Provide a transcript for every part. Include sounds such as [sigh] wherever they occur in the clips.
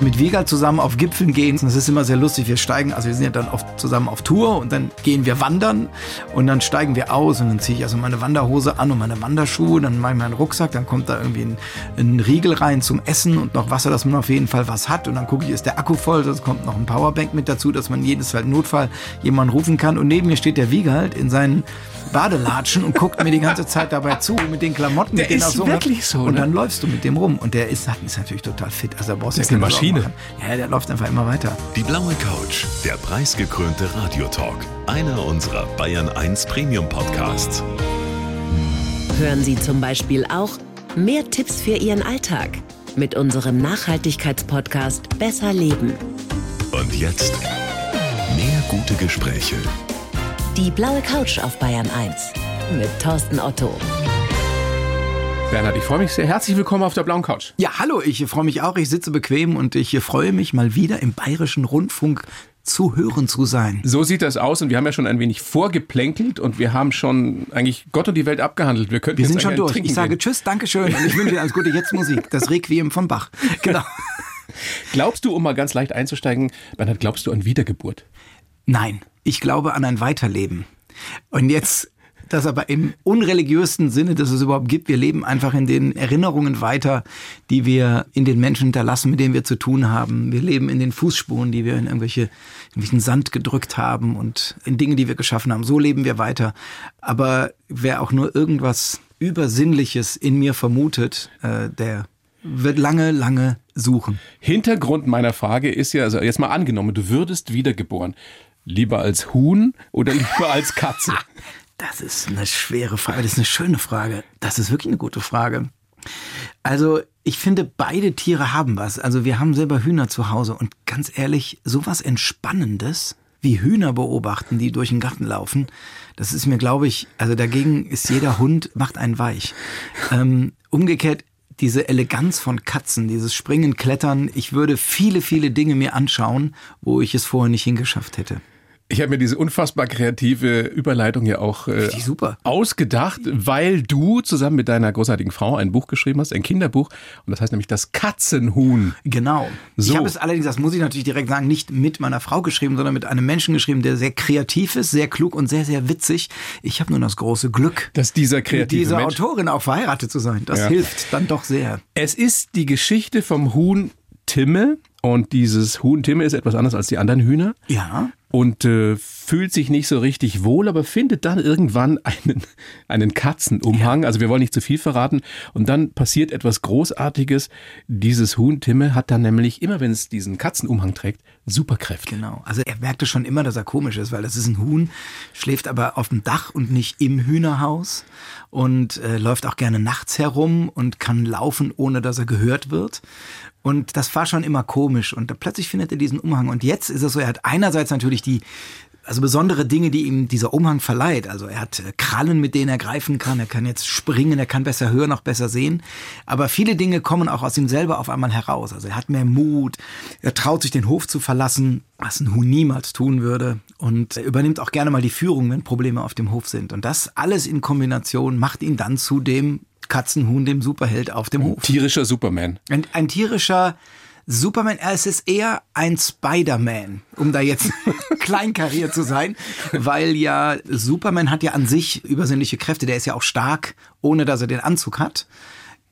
mit Wiegald zusammen auf Gipfeln gehen. Das ist immer sehr lustig. Wir steigen, also wir sind ja dann oft zusammen auf Tour und dann gehen wir wandern und dann steigen wir aus und dann ziehe ich also meine Wanderhose an und meine Wanderschuhe, dann mache ich meinen Rucksack, dann kommt da irgendwie ein, ein Riegel rein zum Essen und noch Wasser, dass man auf jeden Fall was hat und dann gucke ich, ist der Akku voll, sonst kommt noch ein Powerbank mit dazu, dass man jedes Fall Notfall jemanden rufen kann und neben mir steht der Wiegald in seinen Badelatschen und guckt mir die ganze Zeit dabei zu mit den Klamotten, der mit denen ist so wirklich so, Und ne? dann läufst du mit dem rum und der ist, ist natürlich total fit. Also brauchst du Das ja ist eine Maschine. Ja, der läuft einfach immer weiter. Die blaue Couch, der preisgekrönte Radiotalk. Einer unserer Bayern 1 Premium Podcasts. Hören Sie zum Beispiel auch mehr Tipps für Ihren Alltag mit unserem Nachhaltigkeitspodcast Besser Leben. Und jetzt mehr gute Gespräche. Die blaue Couch auf Bayern 1 mit Thorsten Otto. Bernhard, ich freue mich sehr. Herzlich willkommen auf der blauen Couch. Ja, hallo, ich freue mich auch. Ich sitze bequem und ich freue mich mal wieder im Bayerischen Rundfunk zu hören zu sein. So sieht das aus und wir haben ja schon ein wenig vorgeplänkelt und wir haben schon eigentlich Gott und die Welt abgehandelt. Wir, könnten Wir sind schon durch. Ich sage gehen. Tschüss, Dankeschön und ich wünsche Ihnen alles Gute. Jetzt Musik, das Requiem von Bach. [laughs] Genau. Glaubst du, um mal ganz leicht einzusteigen, Bernhard, glaubst du an Wiedergeburt? Nein, ich glaube an ein Weiterleben. Und jetzt das aber im unreligiösten Sinne, dass es überhaupt gibt. Wir leben einfach in den Erinnerungen weiter, die wir in den Menschen hinterlassen, mit denen wir zu tun haben. Wir leben in den Fußspuren, die wir in irgendwelche, irgendwelchen Sand gedrückt haben und in Dinge, die wir geschaffen haben. So leben wir weiter. Aber wer auch nur irgendwas Übersinnliches in mir vermutet, äh, der wird lange, lange suchen. Hintergrund meiner Frage ist ja, also jetzt mal angenommen, du würdest wiedergeboren. Lieber als Huhn oder lieber als Katze? [laughs] Das ist eine schwere Frage. Das ist eine schöne Frage. Das ist wirklich eine gute Frage. Also, ich finde, beide Tiere haben was. Also, wir haben selber Hühner zu Hause und ganz ehrlich, sowas Entspannendes wie Hühner beobachten, die durch den Garten laufen, das ist mir, glaube ich, also dagegen ist jeder Hund, macht einen weich. Ähm, umgekehrt, diese Eleganz von Katzen, dieses Springen, Klettern, ich würde viele, viele Dinge mir anschauen, wo ich es vorher nicht hingeschafft hätte. Ich habe mir diese unfassbar kreative Überleitung ja auch äh, ausgedacht, weil du zusammen mit deiner großartigen Frau ein Buch geschrieben hast, ein Kinderbuch, und das heißt nämlich das Katzenhuhn. Genau. So. Ich habe es allerdings, das muss ich natürlich direkt sagen, nicht mit meiner Frau geschrieben, sondern mit einem Menschen geschrieben, der sehr kreativ ist, sehr klug und sehr, sehr witzig. Ich habe nur das große Glück, Dass dieser mit kreative dieser Mensch. Autorin auch verheiratet zu sein. Das Ja. hilft dann doch sehr. Es ist die Geschichte vom Huhn Timme und dieses Huhn Timme ist etwas anders als die anderen Hühner. Ja. und äh, fühlt sich nicht so richtig wohl, aber findet dann irgendwann [laughs] einen, einen Katzenumhang. Also wir wollen nicht zu viel verraten. Und dann passiert etwas Großartiges. Dieses Huhn Timme hat dann nämlich, immer wenn es diesen Katzenumhang trägt, Superkräfte. Genau. Also er merkte schon immer, dass er komisch ist, weil das ist ein Huhn, schläft aber auf dem Dach und nicht im Hühnerhaus und äh, läuft auch gerne nachts herum und kann laufen, ohne dass er gehört wird. Und das war schon immer komisch. Und plötzlich findet er diesen Umhang. Und jetzt ist es so, er hat einerseits natürlich die also besondere Dinge, die ihm dieser Umhang verleiht. Also er hat äh, Krallen, mit denen er greifen kann. Er kann jetzt springen, er kann besser hören, auch besser sehen. Aber viele Dinge kommen auch aus ihm selber auf einmal heraus. Also er hat mehr Mut. Er traut sich den Hof zu verlassen, was ein Huhn niemals tun würde. Und er übernimmt auch gerne mal die Führung, wenn Probleme auf dem Hof sind. Und das alles in Kombination macht ihn dann zu dem Katzenhuhn, dem Superheld auf dem Hof. Tierischer Superman. Ein, ein tierischer Superman, äh, es ist eher ein Spider-Man, um da jetzt [laughs] kleinkariert zu sein, weil ja Superman hat ja an sich übersinnliche Kräfte, der ist ja auch stark, ohne dass er den Anzug hat.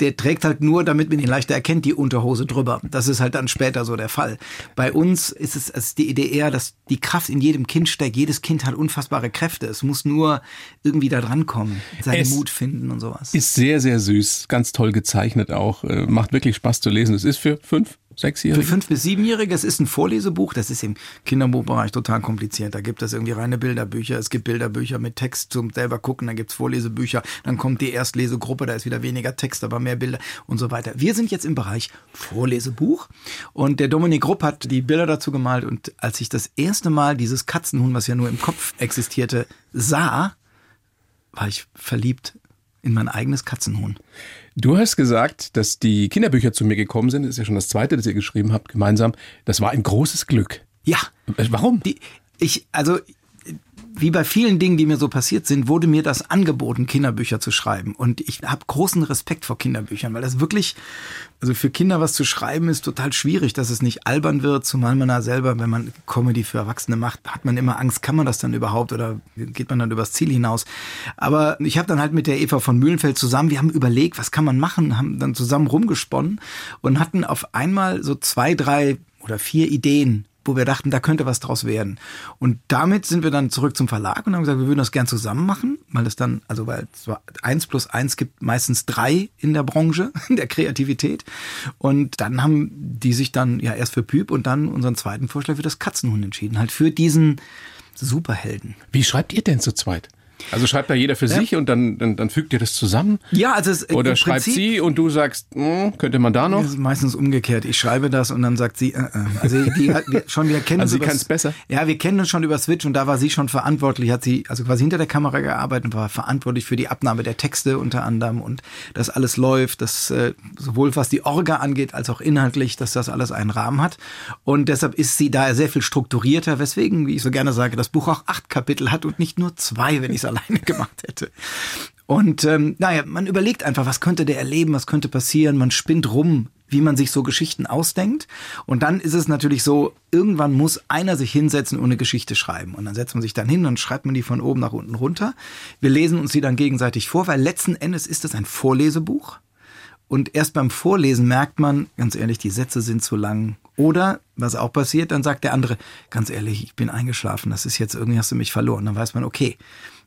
Der trägt halt nur, damit man ihn leichter erkennt, die Unterhose drüber. Das ist halt dann später so der Fall. Bei uns ist es ist die Idee eher, dass die Kraft in jedem Kind steckt. Jedes Kind hat unfassbare Kräfte. Es muss nur irgendwie da dran kommen, seinen Es Mut finden und sowas. Ist sehr, sehr süß. Ganz toll gezeichnet auch. Äh, Macht wirklich Spaß zu lesen. Es ist für fünf, Für sechsjährige. fünf bis siebenjährige, es ist ein Vorlesebuch, das ist im Kinderbuchbereich total kompliziert. Da gibt es irgendwie reine Bilderbücher, es gibt Bilderbücher mit Text zum selber gucken, dann gibt's Vorlesebücher, dann kommt die Erstlesegruppe, da ist wieder weniger Text, aber mehr Bilder und so weiter. Wir sind jetzt im Bereich Vorlesebuch und der Dominik Rupp hat die Bilder dazu gemalt und als ich das erste Mal dieses Katzenhuhn, was ja nur im Kopf existierte, sah, war ich verliebt in mein eigenes Katzenhuhn. Du hast gesagt, dass die Kinderbücher zu mir gekommen sind. Das ist ja schon das zweite, das ihr geschrieben habt, gemeinsam. Das war ein großes Glück. Ja, Warum? Die, ich, also wie bei vielen Dingen, die mir so passiert sind, wurde mir das angeboten, Kinderbücher zu schreiben. Und ich habe großen Respekt vor Kinderbüchern, weil das wirklich, also für Kinder was zu schreiben, ist total schwierig, dass es nicht albern wird, zumal man da selber, wenn man Comedy für Erwachsene macht, hat man immer Angst, kann man das dann überhaupt oder geht man dann übers Ziel hinaus. Aber ich habe dann halt mit der Eva von Mühlenfeld zusammen, wir haben überlegt, was kann man machen, haben dann zusammen rumgesponnen und hatten auf einmal so zwei, drei oder vier Ideen wo wir dachten, da könnte was draus werden. Und damit sind wir dann zurück zum Verlag und haben gesagt, wir würden das gern zusammen machen, weil es dann, also weil es war eins plus eins gibt meistens drei in der Branche, [laughs] in der Kreativität. Und dann haben die sich dann ja erst für Püb und dann unseren zweiten Vorschlag für das Katzenhund entschieden, halt für diesen Superhelden. Wie schreibt ihr denn zu zweit? Also schreibt da jeder für ja. sich und dann, dann, dann fügt ihr das zusammen? Ja, also es, Oder schreibt Prinzip, sie und du sagst, hm, könnte man da noch? Das ist meistens umgekehrt. Ich schreibe das und dann sagt sie, äh, äh. also die hat, wir, schon wir kennen also sie kann es besser. Ja, wir kennen uns schon über Switch und da war sie schon verantwortlich, hat sie also quasi hinter der Kamera gearbeitet und war verantwortlich für die Abnahme der Texte unter anderem und dass alles läuft, dass äh, sowohl was die Orga angeht als auch inhaltlich, dass das alles einen Rahmen hat und deshalb ist sie da sehr viel strukturierter, weswegen, wie ich so gerne sage, das Buch auch acht Kapitel hat und nicht nur zwei, wenn ich es alleine [laughs] gemacht hätte. Und ähm, naja, man überlegt einfach, was könnte der erleben, was könnte passieren, man spinnt rum, wie man sich so Geschichten ausdenkt. Und dann ist es natürlich so, irgendwann muss einer sich hinsetzen und eine Geschichte schreiben. Und dann setzt man sich dann hin und schreibt man die von oben nach unten runter. Wir lesen uns die dann gegenseitig vor, weil letzten Endes ist es ein Vorlesebuch. Und erst beim Vorlesen merkt man, ganz ehrlich, die Sätze sind zu lang. Oder, was auch passiert, dann sagt der andere, ganz ehrlich, ich bin eingeschlafen, das ist jetzt irgendwie hast du mich verloren. Dann weiß man, okay,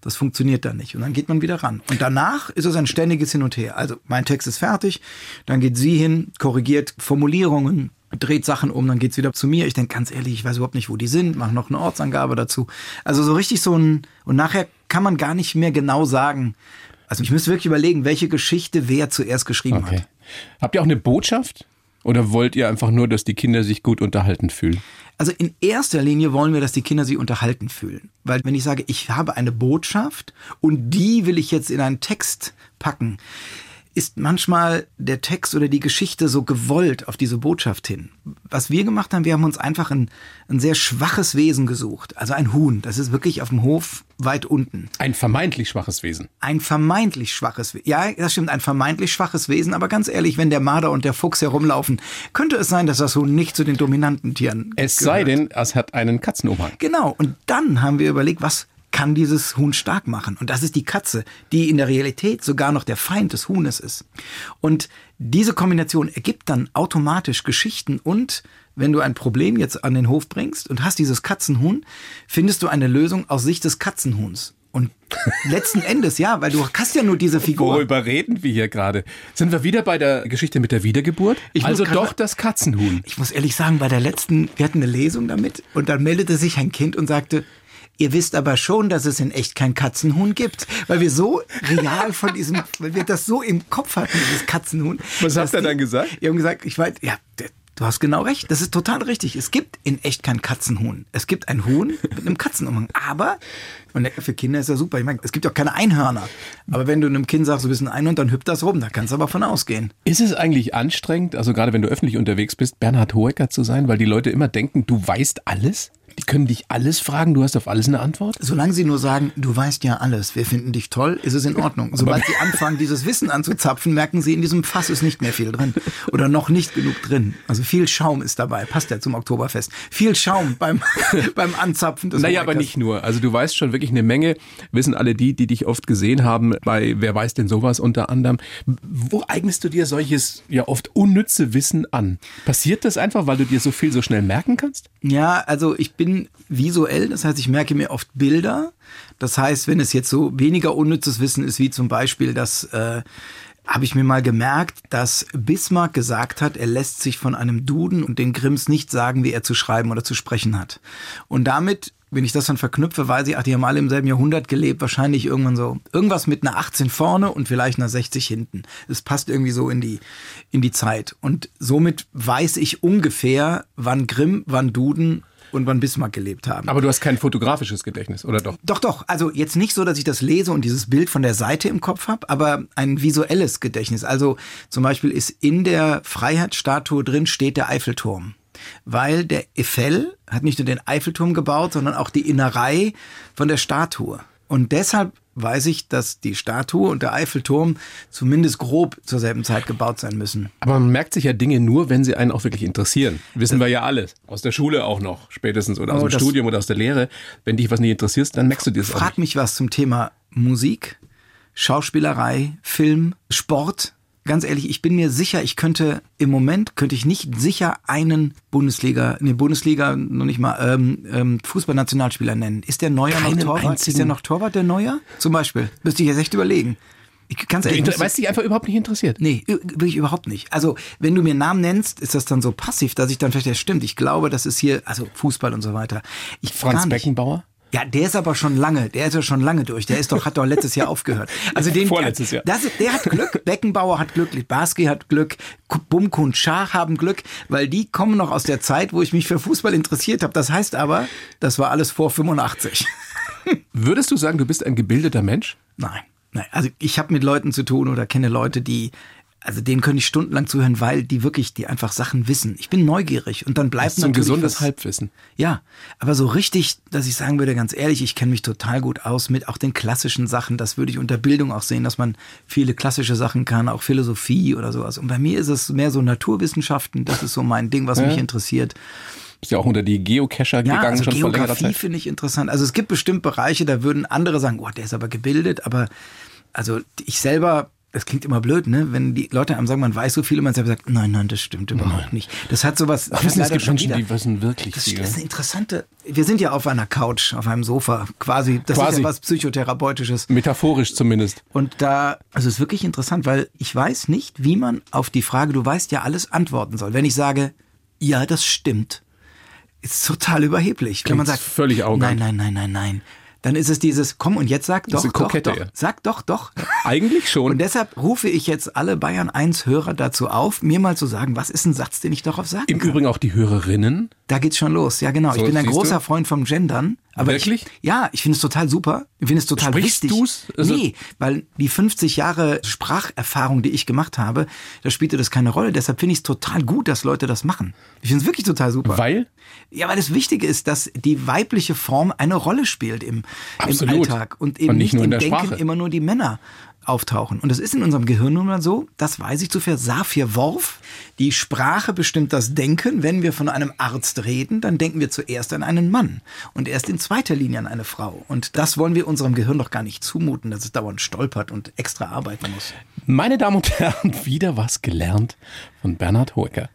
das funktioniert dann nicht. Und dann geht man wieder ran. Und danach ist es ein ständiges Hin und Her. Also mein Text ist fertig, dann geht sie hin, korrigiert Formulierungen, dreht Sachen um, dann geht's wieder zu mir. Ich denke ganz ehrlich, ich weiß überhaupt nicht, wo die sind, mache noch eine Ortsangabe dazu. Also so richtig so ein, und nachher kann man gar nicht mehr genau sagen, also ich müsste wirklich überlegen, welche Geschichte wer zuerst geschrieben okay. hat. Habt ihr auch eine Botschaft? Oder wollt ihr einfach nur, dass die Kinder sich gut unterhalten fühlen? Also in erster Linie wollen wir, dass die Kinder sich unterhalten fühlen. Weil wenn ich sage, ich habe eine Botschaft und die will ich jetzt in einen Text packen, ist manchmal der Text oder die Geschichte so gewollt auf diese Botschaft hin. Was wir gemacht haben, wir haben uns einfach ein, ein sehr schwaches Wesen gesucht. Also ein Huhn. Das ist wirklich auf dem Hof weit unten. Ein vermeintlich schwaches Wesen. Ein vermeintlich schwaches Wesen. Ja, das stimmt, ein vermeintlich schwaches Wesen. Aber ganz ehrlich, wenn der Marder und der Fuchs herumlaufen, könnte es sein, dass das Huhn nicht zu den dominanten Tieren Es gehört. sei denn, es hat einen Katzenumhang. Genau. Und dann haben wir überlegt, was kann dieses Huhn stark machen. Und das ist die Katze, die in der Realität sogar noch der Feind des Huhnes ist. Und diese Kombination ergibt dann automatisch Geschichten und wenn du ein Problem jetzt an den Hof bringst und hast dieses Katzenhuhn, findest du eine Lösung aus Sicht des Katzenhuhns. Und letzten Endes, ja, weil du hast ja nur diese Figur. Worüber reden wir hier gerade? Sind wir wieder bei der Geschichte mit der Wiedergeburt? Ich also doch das Katzenhuhn. Ich muss ehrlich sagen, bei der letzten, wir hatten eine Lesung damit und dann meldete sich ein Kind und sagte, Ihr wisst aber schon, dass es in echt kein Katzenhuhn gibt, weil wir so real von diesem, weil wir das so im Kopf hatten, dieses Katzenhuhn. Was habt ihr dann gesagt? Wir haben gesagt, ich weiß, ja, Du hast genau recht. Das ist total richtig. Es gibt in echt kein Katzenhuhn. Es gibt ein Huhn mit einem Katzenumhang. Aber, und für Kinder ist ja super. Ich meine, es gibt auch keine Einhörner. Aber wenn du einem Kind sagst, du bist ein Einhorn, dann hüpft das rum. Da kannst du aber von ausgehen. Ist es eigentlich anstrengend, also gerade wenn du öffentlich unterwegs bist, Bernhard Hoeker zu sein, weil die Leute immer denken, du weißt alles? Die können dich alles fragen, du hast auf alles eine Antwort? Solange sie nur sagen, du weißt ja alles, wir finden dich toll, ist es in Ordnung. [laughs] Sobald sie anfangen, dieses Wissen anzuzapfen, merken sie, in diesem Fass ist nicht mehr viel drin. Oder noch nicht genug drin. Also viel Schaum ist dabei, passt ja zum Oktoberfest. Viel Schaum beim, [laughs] beim Anzapfen des Naja, aber nicht nur. Also du weißt schon wirklich eine Menge, wissen alle die, die dich oft gesehen haben, bei Wer weiß denn sowas unter anderem. Wo eignest du dir solches ja oft unnütze Wissen an? Passiert das einfach, weil du dir so viel so schnell merken kannst? Ja, also ich bin visuell, das heißt, ich merke mir oft Bilder. Das heißt, wenn es jetzt so weniger unnützes Wissen ist, wie zum Beispiel, dass äh, habe ich mir mal gemerkt, dass Bismarck gesagt hat, er lässt sich von einem Duden und den Grimms nicht sagen, wie er zu schreiben oder zu sprechen hat. Und damit wenn ich das dann verknüpfe, weiß ich, ach, die haben alle im selben Jahrhundert gelebt, wahrscheinlich irgendwann so, irgendwas mit einer 18 vorne und vielleicht einer 60 hinten. Es passt irgendwie so in die, in die Zeit. Und somit weiß ich ungefähr, wann Grimm, wann Duden und wann Bismarck gelebt haben. Aber du hast kein fotografisches Gedächtnis, oder doch? Doch, doch. Also jetzt nicht so, dass ich das lese und dieses Bild von der Seite im Kopf habe, aber ein visuelles Gedächtnis. Also zum Beispiel ist in der Freiheitsstatue drin steht der Eiffelturm. weil der Eiffel hat nicht nur den Eiffelturm gebaut, sondern auch die Innerei von der Statue. Und deshalb weiß ich, dass die Statue und der Eiffelturm zumindest grob zur selben Zeit gebaut sein müssen. Aber man merkt sich ja Dinge nur, wenn sie einen auch wirklich interessieren. Wissen wir ja alles. Aus der Schule auch noch, spätestens, oder aus Oh, dem das- Studium oder aus der Lehre. Wenn dich was nicht interessiert, dann merkst du dir das auch Frag mich was zum Thema Musik, Schauspielerei, Film, Sport. Ganz ehrlich, ich bin mir sicher, ich könnte im Moment könnte ich nicht sicher einen Bundesliga, nee, Bundesliga noch nicht mal ähm, ähm, Fußballnationalspieler nennen. Ist der Neuer noch Keinen Torwart? Ist einzigen- der noch Torwart, der Neuer? Zum Beispiel. Müsste ich jetzt echt überlegen. Ich ganz Du ehrlich. müsste- weißt dich einfach überhaupt nicht interessiert. Nee, wirklich überhaupt nicht. Also, wenn du mir Namen nennst, ist das dann so passiv, dass ich dann vielleicht, ja stimmt, ich glaube, das ist hier, also Fußball und so weiter. Ich Franz. Beckenbauer? Ja, der ist aber schon lange, der ist ja schon lange durch. Der ist doch, hat doch letztes Jahr aufgehört. Also [laughs] den, Vorletztes Jahr. Das, der hat Glück, Beckenbauer hat Glück, Litbarski hat Glück, Bumko und Schach haben Glück, weil die kommen noch aus der Zeit, wo ich mich für Fußball interessiert habe. Das heißt aber, das war alles vor 85. [laughs] Würdest du sagen, du bist ein gebildeter Mensch? Nein, nein. Also ich habe mit Leuten zu tun oder kenne Leute, die, also denen könnte ich stundenlang zuhören, weil die wirklich, die einfach Sachen wissen. Ich bin neugierig und dann bleibt So ein natürlich gesundes was- Halbwissen. Ja, aber so richtig, dass ich sagen würde, ganz ehrlich, ich kenne mich total gut aus mit auch den klassischen Sachen. Das würde ich unter Bildung auch sehen, dass man viele klassische Sachen kann, auch Philosophie oder sowas. Und bei mir ist es mehr so Naturwissenschaften. Das ist so mein Ding, was mich interessiert. Bist ja auch unter die Geocacher Ja, gegangen also schon vor längerer Geografie Zeit. finde ich interessant. Also es gibt bestimmt Bereiche, da würden andere sagen, oh, der ist aber gebildet, aber also ich selber, das klingt immer blöd, ne? Wenn die Leute einem sagen, man weiß so viel und man selber sagt, nein, nein, das stimmt überhaupt nicht. Das hat sowas. Ach, wissen, es gibt Menschen, wieder. die wissen wirklich Das, viel. das ist eine interessante. Wir sind ja auf einer Couch, auf einem Sofa, quasi. Das ist Quasi. ja was Psychotherapeutisches. Metaphorisch zumindest. Und da, also es ist wirklich interessant, weil ich weiß nicht, wie man auf die Frage, du weißt ja alles, antworten soll. Wenn ich sage, ja, das stimmt, ist total überheblich. Wenn man Klingt sagt, völlig arrogant. nein, nein, nein, nein, nein. Dann ist es dieses, komm und jetzt sag doch, doch, Kokette, doch, sag doch, doch. Eigentlich schon. Und deshalb rufe ich jetzt alle Bayern 1 Hörer dazu auf, mir mal zu sagen, was ist ein Satz, den ich darauf sagen Im kann. Übrigen auch die Hörerinnen. Da geht's schon los. Ja, genau. So, ich bin ein großer du? Freund vom Gendern. Aber Wirklich? Ich, ja, ich finde es total super. Ich finde es total Sprichst wichtig. du's? Also- nee, weil die 50 Jahre Spracherfahrung, die ich gemacht habe, da spielte das keine Rolle. Deshalb finde ich es total gut, dass Leute das machen. Ich finde es wirklich total super. Weil? Ja, weil das Wichtige ist, dass die weibliche Form eine Rolle spielt im, im. Alltag und eben Und nicht, nicht nur in im der Denken Sprache. immer nur die Männer auftauchen. Und das ist in unserem Gehirn nun mal so, das weiß ich zuvor, Safir Worf, die Sprache bestimmt das Denken. Wenn wir von einem Arzt reden, dann denken wir zuerst an einen Mann und erst in zweiter Linie an eine Frau. Und das wollen wir unserem Gehirn doch gar nicht zumuten, dass es dauernd stolpert und extra arbeiten muss. Meine Damen und Herren, wieder was gelernt von Bernhard Hoeker.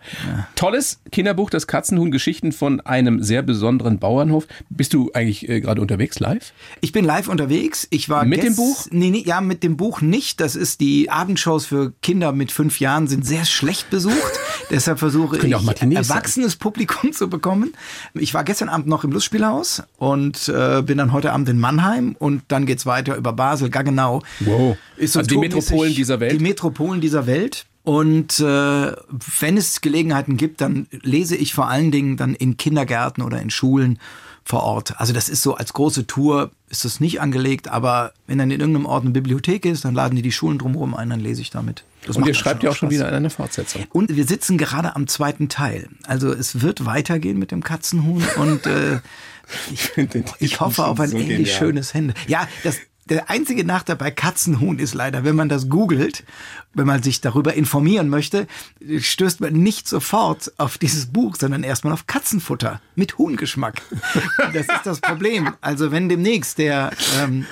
Tolles Kinderbuch, das Katzenhuhn, Geschichten von einem sehr besonderen Bauernhof. Bist du eigentlich äh, gerade unterwegs live? Ich bin live unterwegs. Ich war Mit dem Buch? Nee, nee, ja, mit dem Buch nicht. Das ist die Abendshows für Kinder mit fünf Jahren sind sehr schlecht besucht. [laughs] Deshalb versuche ich sein. erwachsenes Publikum zu bekommen. Ich war gestern Abend noch im Lustspielhaus und äh, bin dann heute Abend in Mannheim und dann geht's weiter über Basel, Gaggenau. Wow. Ist so Also die Metropolen dieser Welt? Die Metropolen dieser Welt. Und äh, wenn es Gelegenheiten gibt, dann lese ich vor allen Dingen dann in Kindergärten oder in Schulen vor Ort. Also das ist so als große Tour ist das nicht angelegt, aber wenn dann in irgendeinem Ort eine Bibliothek ist, dann laden die die Schulen drumherum ein, dann lese ich damit. Das Und ihr schreibt ja auch schon wieder eine Fortsetzung. Und wir sitzen gerade am zweiten Teil. Also es wird weitergehen mit dem Katzenhuhn und äh, [laughs] ich, ich hoffe auf ein so ähnlich genial. schönes Ende. Ja, das, der einzige Nachteil bei Katzenhuhn ist leider, wenn man das googelt, wenn man sich darüber informieren möchte, stößt man nicht sofort auf dieses Buch, sondern erstmal auf Katzenfutter mit Huhngeschmack. Das ist das Problem. Also wenn demnächst der, ähm,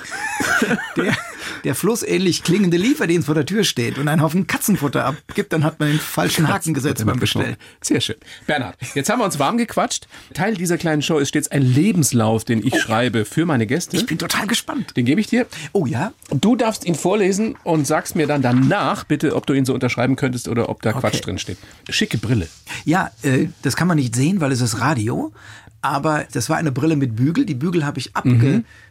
[laughs] der, der flussähnlich klingende Lieferdienst vor der Tür steht und einen Haufen Katzenfutter abgibt, dann hat man den falschen Haken gesetzt beim Bestellen. Sehr schön. Bernhard, jetzt haben wir uns warm gequatscht. Teil dieser kleinen Show ist stets ein Lebenslauf, den ich schreibe für meine Gäste. Ich bin total gespannt. Den gebe ich dir. Oh ja? Du darfst ihn vorlesen und sagst mir dann danach bitte, ob du ihn so unterschreiben könntest oder ob da Quatsch drin steht. Schicke Brille. Ja, äh, das kann man nicht sehen, weil es ist Radio. Aber das war eine Brille mit Bügel. Die Bügel habe ich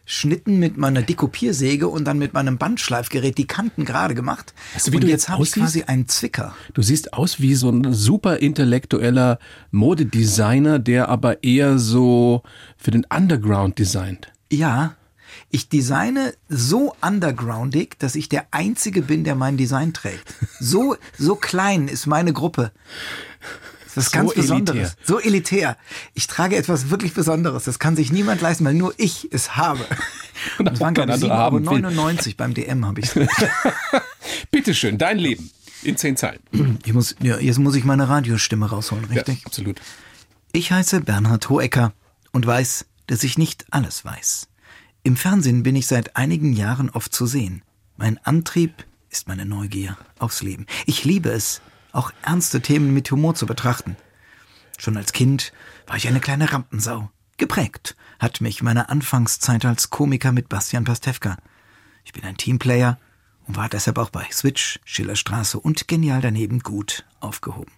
abgeschnitten mit meiner Dekopiersäge und dann mit meinem Bandschleifgerät die Kanten gerade gemacht. Weißt du, wie und du jetzt habe ich quasi einen Zwicker. Du siehst aus wie so ein super intellektueller Modedesigner, der aber eher so für den Underground designt. Ja, ich designe so undergroundig, dass ich der Einzige bin, der mein Design trägt. So, so klein ist meine Gruppe. Das ist So ganz elitär. Besonderes. So elitär. Ich trage etwas wirklich Besonderes. Das kann sich niemand leisten, weil nur ich es habe. [laughs] Und das waren, glaube ich, anderer haben will. 7,99 beim DM habe ich Bitteschön, dein Leben in zehn Zeilen. ich muss, ja, Jetzt muss ich meine Radiostimme rausholen, richtig? Ja, absolut. Ich heiße Bernhard Hohecker und weiß, dass ich nicht alles weiß. Im Fernsehen bin ich seit einigen Jahren oft zu sehen. Mein Antrieb ist meine Neugier aufs Leben. Ich liebe es, auch ernste Themen mit Humor zu betrachten. Schon als Kind war ich eine kleine Rampensau. Geprägt hat mich meine Anfangszeit als Komiker mit Bastian Pastewka. Ich bin ein Teamplayer und war deshalb auch bei Switch, Schillerstraße und Genial daneben gut aufgehoben.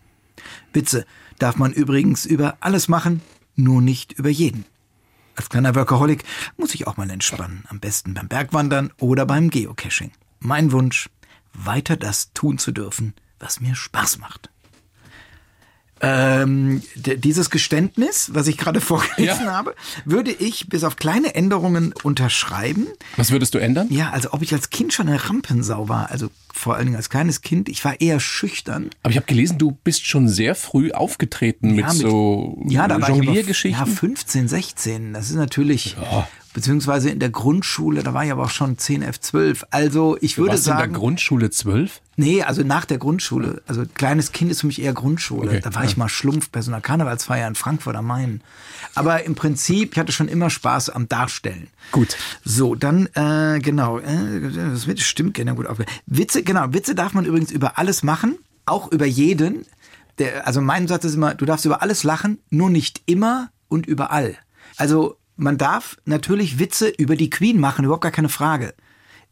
Witze darf man übrigens über alles machen, nur nicht über jeden. Als kleiner Workaholic muss ich auch mal entspannen, am besten beim Bergwandern oder beim Geocaching. Mein Wunsch, weiter das tun zu dürfen, was mir Spaß macht. Ähm, dieses Geständnis, was ich gerade [laughs] vorgelesen Ja. habe, würde ich bis auf kleine Änderungen unterschreiben. Was würdest du ändern? Ja, also ob ich als Kind schon eine Rampensau war, also vor allen Dingen als kleines Kind, ich war eher schüchtern. Aber ich habe gelesen, du bist schon sehr früh aufgetreten mit, Ja, mit- so Ja, da Jongliergeschichten. ja, 15, 16. Das ist natürlich, beziehungsweise in der Grundschule, da war ich aber auch schon 10, F, 12. Also ich würde Warst du in sagen, der Grundschule zwölf? nee, also nach der Grundschule. Also kleines Kind ist für mich eher Grundschule. Okay, da war ich mal Schlumpf bei so einer Karnevalsfeier in Frankfurt am Main. Aber im Prinzip, ich hatte schon immer Spaß am Darstellen. Gut. So, dann, äh, genau, äh, das wird, stimmt, genau, gut aufge Witze, genau, Witze darf man übrigens über alles machen, auch über jeden. Der, also mein Satz ist immer, du darfst über alles lachen, nur nicht immer und überall. Also man darf natürlich Witze über die Queen machen, überhaupt gar keine Frage.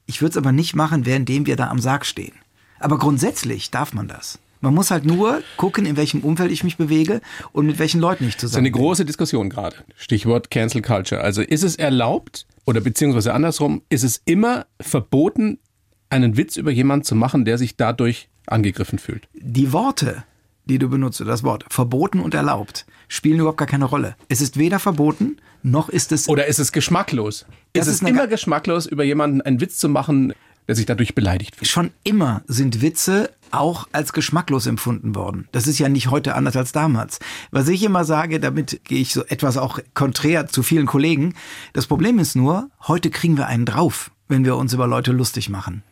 Ich würde es aber nicht machen, währenddem wir da am Sarg stehen. Aber grundsätzlich darf man das. Man muss halt nur gucken, in welchem Umfeld ich mich bewege und mit welchen Leuten ich Das ist zusammen eine große Diskussion gerade. Stichwort Cancel Culture. Also ist es erlaubt oder beziehungsweise andersrum, ist es immer verboten, einen Witz über jemanden zu machen, der sich dadurch angegriffen fühlt? die Worte, die du benutzt, das Wort verboten und erlaubt, spielen überhaupt gar keine Rolle. Es ist weder verboten, noch ist es. Oder ist es geschmacklos? Ist ist es eine immer geschmacklos, über jemanden einen Witz zu machen, der sich dadurch beleidigt fühlt? Schon immer sind Witze auch als geschmacklos empfunden worden. Das ist ja nicht heute anders als damals. Was ich immer sage, damit gehe ich so etwas auch konträr zu vielen Kollegen. Das Problem ist nur, heute kriegen wir einen drauf, wenn wir uns über Leute lustig machen.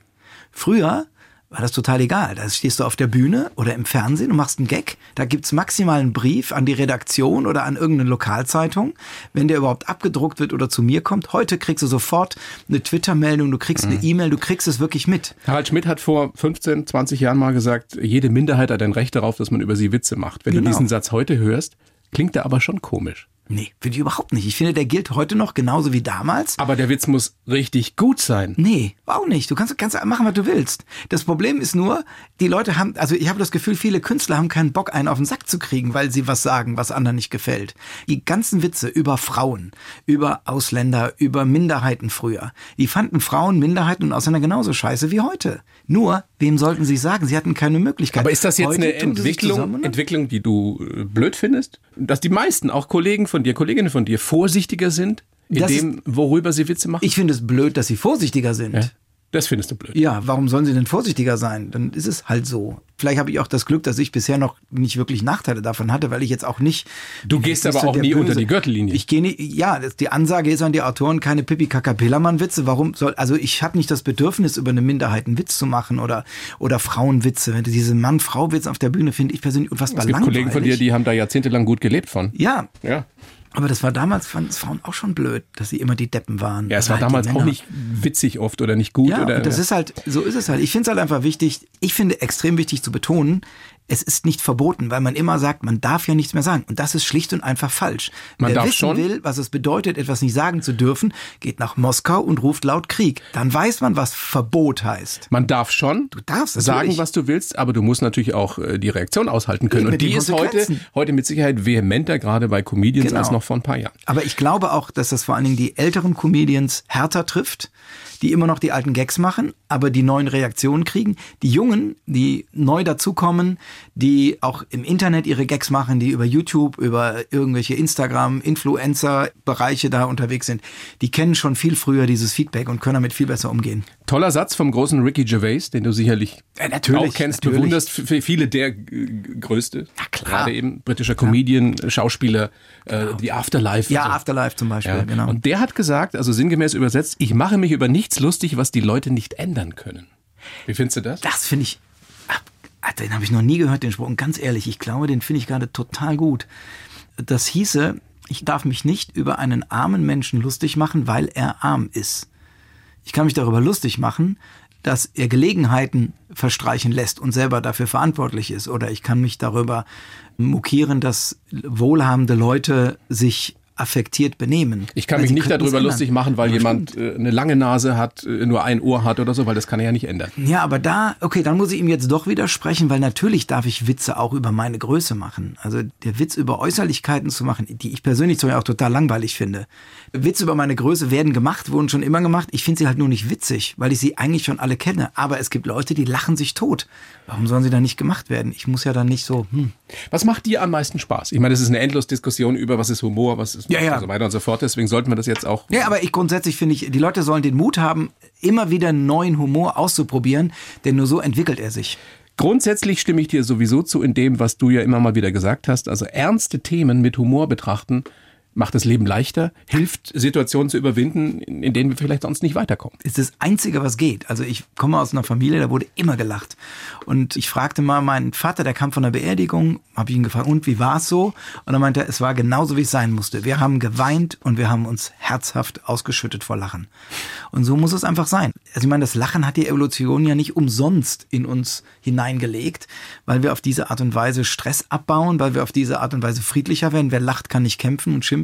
Früher war das total egal. Da stehst du auf der Bühne oder im Fernsehen und machst einen Gag. Da gibt's maximal einen Brief an die Redaktion oder an irgendeine Lokalzeitung, wenn der überhaupt abgedruckt wird oder zu mir kommt. Heute kriegst du sofort eine Twitter-Meldung, du kriegst eine E-Mail, du kriegst es wirklich mit. Harald Schmidt hat vor 15, 20 Jahren mal gesagt, jede Minderheit hat ein Recht darauf, dass man über sie Witze macht. Wenn Genau. du diesen Satz heute hörst, klingt er aber schon komisch. Nee, finde ich überhaupt nicht. Ich finde, der gilt heute noch genauso wie damals. Aber der Witz muss richtig gut sein. Nee, auch nicht. Du kannst, kannst machen, was du willst. Das Problem ist nur, die Leute haben, also ich habe das Gefühl, viele Künstler haben keinen Bock, einen auf den Sack zu kriegen, weil sie was sagen, was anderen nicht gefällt. Die ganzen Witze über Frauen, über Ausländer, über Minderheiten früher, die fanden Frauen, Minderheiten und Ausländer genauso scheiße wie heute. Nur, wem sollten sie sagen? Sie hatten keine Möglichkeit. Aber ist das jetzt Heute eine Entwicklung, zusammen Entwicklung, die du äh, blöd findest? Dass die meisten, auch Kollegen von dir, Kolleginnen von dir, vorsichtiger sind in Das dem, worüber sie Witze machen? Ich finde es blöd, dass sie vorsichtiger sind. ja? Das findest du blöd. Ja, warum sollen sie denn vorsichtiger sein? Dann ist es halt so. Vielleicht habe ich auch das Glück, dass ich bisher noch nicht wirklich Nachteile davon hatte, weil ich jetzt auch nicht. Du gehst aber auch nie unter die Gürtellinie. Ich gehe nie, ja, das, die Ansage ist an die Autoren keine Pipi Kaka Pillermann Witze. Warum soll, also ich habe nicht das Bedürfnis, über eine Minderheit einen Witz zu machen oder, oder Frauenwitze. Wenn du diese Mann-Frau-Witze auf der Bühne finde ich persönlich unfassbar Es gibt langweilig. Kollegen von dir, die haben da jahrzehntelang gut gelebt von. ja, Ja. Aber das war damals, fanden Frauen auch schon blöd, dass sie immer die Deppen waren. Ja, es war halt damals auch nicht witzig oft oder nicht gut. Ja, oder, und das ist halt, so ist es halt. Ich finde es halt einfach wichtig, ich finde extrem wichtig zu betonen, es ist nicht verboten, weil man immer sagt, man darf ja nichts mehr sagen. Und das ist schlicht und einfach falsch. Man Wer darf wissen schon. will, was es bedeutet, etwas nicht sagen zu dürfen, geht nach Moskau und ruft laut Krieg. Dann weiß man, was Verbot heißt. Man darf schon darfst sagen, was du willst, aber du musst natürlich auch äh, die Reaktion aushalten können. Und die ist heute, heute mit Sicherheit vehementer, gerade bei Comedians, Genau. als noch vor ein paar Jahren. Aber ich glaube auch, dass das vor allen Dingen die älteren Comedians härter trifft, die immer noch die alten Gags machen, aber die neuen Reaktionen kriegen. Die Jungen, die neu dazukommen, die auch im Internet ihre Gags machen, die über YouTube, über irgendwelche Instagram, Influencer-Bereiche da unterwegs sind, die kennen schon viel früher dieses Feedback und können damit viel besser umgehen. Toller Satz vom großen Ricky Gervais, den du sicherlich Ja, auch kennst, natürlich. bewunderst. Für viele der äh, größte. Na klar. Gerade eben britischer Comedian, Schauspieler, äh, die Afterlife. Ja, also. Afterlife zum Beispiel, Ja. genau. Und der hat gesagt, also sinngemäß übersetzt, ich mache mich über nichts lustig, was die Leute nicht ändern können. Wie findest du das? Das finde ich, ah, den habe ich noch nie gehört, den Spruch. Und ganz ehrlich, ich glaube, den finde ich gerade total gut. Das hieße, ich darf mich nicht über einen armen Menschen lustig machen, weil er arm ist. Ich kann mich darüber lustig machen, dass er Gelegenheiten verstreichen lässt und selber dafür verantwortlich ist. Oder ich kann mich darüber mokieren, dass wohlhabende Leute sich affektiert benehmen. Ich kann mich nicht darüber lustig machen, weil Ja, jemand äh, eine lange Nase hat, äh, nur ein Ohr hat oder so, weil das kann er ja nicht ändern. Ja, aber da, okay, dann muss ich ihm jetzt doch widersprechen, weil natürlich darf ich Witze auch über meine Größe machen. Also der Witz über Äußerlichkeiten zu machen, die ich persönlich zum Beispiel auch total langweilig finde. Witze über meine Größe werden gemacht, wurden schon immer gemacht. Ich finde sie halt nur nicht witzig, weil ich sie eigentlich schon alle kenne. Aber es gibt Leute, die lachen sich tot. Warum sollen sie dann nicht gemacht werden? Ich muss ja dann nicht so, hm. Was macht dir am meisten Spaß? Ich meine, das ist eine endlos Diskussion über, was ist Humor, was ist Ja, ja. und so weiter und so fort. Deswegen sollten wir das jetzt auch. Ja, aber ich grundsätzlich finde ich, die Leute sollen den Mut haben, immer wieder neuen Humor auszuprobieren, denn nur so entwickelt er sich. Grundsätzlich stimme ich dir sowieso zu in dem, was du ja immer mal wieder gesagt hast. Also ernste Themen mit Humor betrachten macht das Leben leichter, hilft Situationen zu überwinden, in denen wir vielleicht sonst nicht weiterkommen. ist das Einzige, was geht. Also ich komme aus einer Familie, da wurde immer gelacht. Und ich fragte mal meinen Vater, der kam von der Beerdigung, habe ich ihn gefragt, und wie war es so? Und er meinte, es war genauso, wie es sein musste. Wir haben geweint und wir haben uns herzhaft ausgeschüttet vor Lachen. Und so muss es einfach sein. Also ich meine, das Lachen hat die Evolution ja nicht umsonst in uns hineingelegt, weil wir auf diese Art und Weise Stress abbauen, weil wir auf diese Art und Weise friedlicher werden. Wer lacht, kann nicht kämpfen und schimpfen.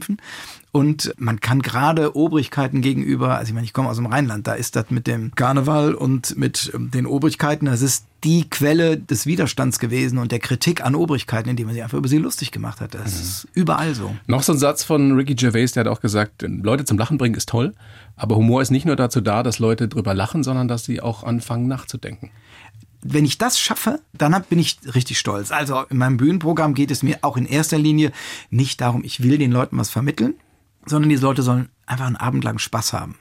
Und man kann gerade Obrigkeiten gegenüber, also ich meine, ich komme aus dem Rheinland, da ist das mit dem Karneval und mit ähm, den Obrigkeiten, das ist die Quelle des Widerstands gewesen und der Kritik an Obrigkeiten, indem man sich einfach über sie lustig gemacht hat. Das ist überall so. Noch so ein Satz von Ricky Gervais, der hat auch gesagt, Leute zum Lachen bringen ist toll, aber Humor ist nicht nur dazu da, dass Leute drüber lachen, sondern dass sie auch anfangen nachzudenken. Wenn ich das schaffe, dann bin ich richtig stolz. Also in meinem Bühnenprogramm geht es mir auch in erster Linie nicht darum, ich will den Leuten was vermitteln, sondern diese Leute sollen einfach einen Abend lang Spaß haben.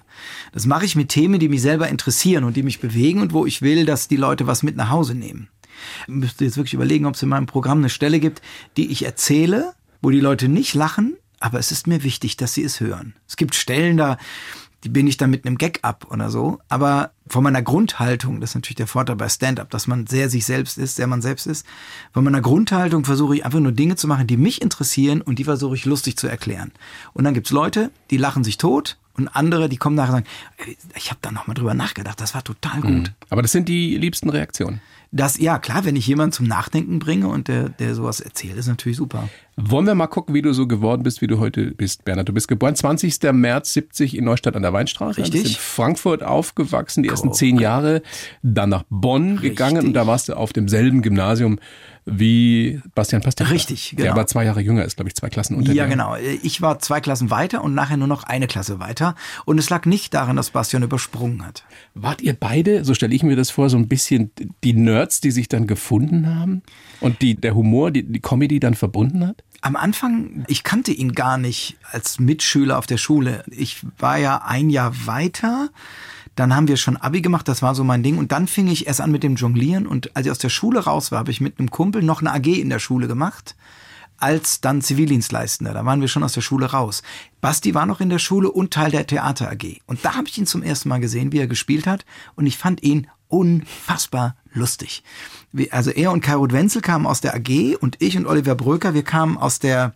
Das mache ich mit Themen, die mich selber interessieren und die mich bewegen und wo ich will, dass die Leute was mit nach Hause nehmen. Ich müsste jetzt wirklich überlegen, ob es in meinem Programm eine Stelle gibt, die ich erzähle, wo die Leute nicht lachen, aber es ist mir wichtig, dass sie es hören. Es gibt Stellen da, bin ich dann mit einem Gag ab oder so. Aber von meiner Grundhaltung, das ist natürlich der Vorteil bei Stand-up, dass man sehr sich selbst ist, sehr man selbst ist. Von meiner Grundhaltung versuche ich einfach nur Dinge zu machen, die mich interessieren und die versuche ich lustig zu erklären. Und dann gibt's Leute, die lachen sich tot und andere, die kommen nachher und sagen, "Ey, ich habe da nochmal drüber nachgedacht, das war total gut. Aber das sind die liebsten Reaktionen. Das, ja klar, wenn ich jemanden zum Nachdenken bringe und der, der sowas erzählt, ist natürlich super. Wollen wir mal gucken, wie du so geworden bist, wie du heute bist, Bernhard. Du bist geboren 20. März 70 in Neustadt an der Weinstraße. Richtig. Bist in Frankfurt aufgewachsen, die ersten zehn Jahre, dann nach Bonn gegangen und da warst du auf demselben Gymnasium wie Bastian Pastewka. Richtig, Der genau. aber zwei Jahre jünger ist, glaube ich, zwei Klassen unter Ja, genau. Ich war zwei Klassen weiter und nachher nur noch eine Klasse weiter. Und es lag nicht daran, dass Bastian übersprungen hat. Wart ihr beide, so stelle ich mir das vor, so ein bisschen die Nerds, die sich dann gefunden haben und die der Humor, die, die Comedy dann verbunden hat? Am Anfang, ich kannte ihn gar nicht als Mitschüler auf der Schule. Ich war ja ein Jahr weiter. Dann haben wir schon Abi gemacht, das war so mein Ding. Und dann fing ich erst an mit dem Jonglieren. Und als ich aus der Schule raus war, habe ich mit einem Kumpel noch eine AG in der Schule gemacht. Als dann Zivildienstleistender. Da waren wir schon aus der Schule raus. Basti war noch in der Schule und Teil der Theater AG. Und da habe ich ihn zum ersten Mal gesehen, wie er gespielt hat. Und ich fand ihn unfassbar lustig. Also er und Kai Wenzel kamen aus der AG und ich und Oliver Bröker, wir kamen aus der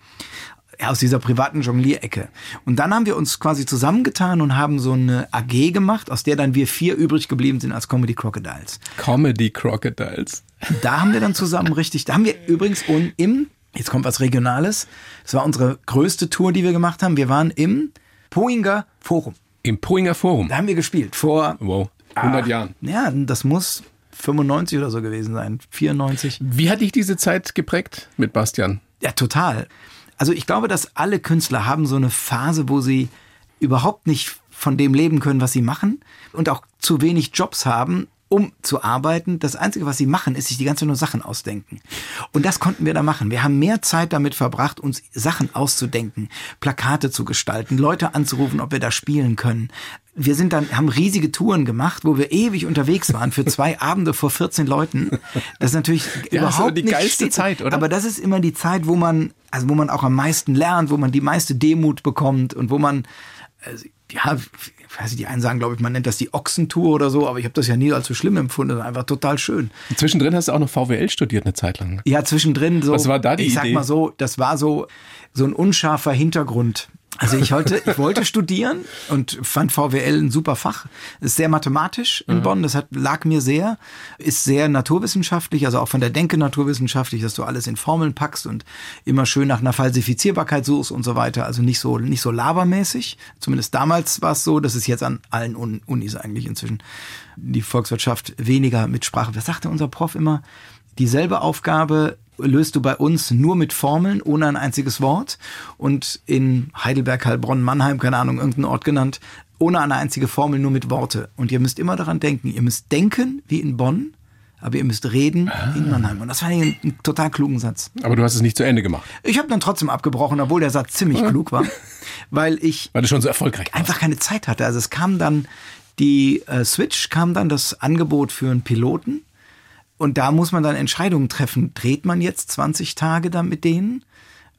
aus dieser privaten Jonglierecke. Und dann haben wir uns quasi zusammengetan und haben so eine AG gemacht, aus der dann wir vier übrig geblieben sind als Comedy Crocodiles. Comedy Crocodiles. Da haben wir dann zusammen richtig, da haben wir übrigens un, im, jetzt kommt was Regionales, das war unsere größte Tour, die wir gemacht haben. Wir waren im Poinger Forum. Im Poinger Forum. Da haben wir gespielt vor, Wow, 100 Jahren. ja, das muss 95 oder so gewesen sein, 94. Wie hat dich diese Zeit geprägt mit Bastian? Ja, total. Also ich glaube, dass alle Künstler haben so eine Phase, wo sie überhaupt nicht von dem leben können, was sie machen und auch zu wenig Jobs haben, um zu arbeiten. Das Einzige, was sie machen, ist sich die ganze Zeit nur Sachen ausdenken. Und das konnten wir da machen. Wir haben mehr Zeit damit verbracht, uns Sachen auszudenken, Plakate zu gestalten, Leute anzurufen, ob wir da spielen können. Wir sind dann, haben riesige Touren gemacht, wo wir ewig unterwegs waren für zwei [laughs] Abende vor 14 Leuten. Das ist natürlich Ja, das ist überhaupt die nicht geilste steht- Zeit, oder? Aber das ist immer die Zeit, wo man, also wo man auch am meisten lernt, wo man die meiste Demut bekommt und wo man, also, ja, weiß nicht, die einen sagen, glaube ich, man nennt das die Ochsentour oder so, aber ich habe das ja nie als so schlimm empfunden. Einfach total schön. Zwischendrin hast du auch noch VWL studiert eine Zeit lang. Ja, zwischendrin so. Was war da die Ich sag Idee? mal so, das war so, so ein unscharfer Hintergrund. Also ich wollte, ich wollte studieren und fand VWL ein super Fach. Ist sehr mathematisch in Bonn, das hat, lag mir sehr. Ist sehr naturwissenschaftlich, also auch von der Denke naturwissenschaftlich, dass du alles in Formeln packst und immer schön nach einer Falsifizierbarkeit suchst und so weiter. Also nicht so, nicht so labermäßig. Zumindest damals war es so, das ist jetzt an allen Un- Unis eigentlich inzwischen die Volkswirtschaft weniger mit Sprache. Was sagte unser Prof immer? Dieselbe Aufgabe löst du bei uns nur mit Formeln, ohne ein einziges Wort. Und in Heidelberg, Heilbronn, Mannheim, keine Ahnung, irgendeinen Ort genannt, ohne eine einzige Formel, nur mit Worte. Und ihr müsst immer daran denken. Ihr müsst denken wie in Bonn, aber ihr müsst reden wie in Mannheim. Und das fand ich einen, einen total klugen Satz. Aber du hast es nicht zu Ende gemacht, Ich habe dann trotzdem abgebrochen, obwohl der Satz ziemlich klug war, [laughs] weil ich weil du schon so erfolgreich warst. einfach keine Zeit hatte. Also es kam dann die äh, Switch, kam dann das Angebot für einen Piloten. Und da muss man dann Entscheidungen treffen. Dreht man jetzt 20 Tage dann mit denen?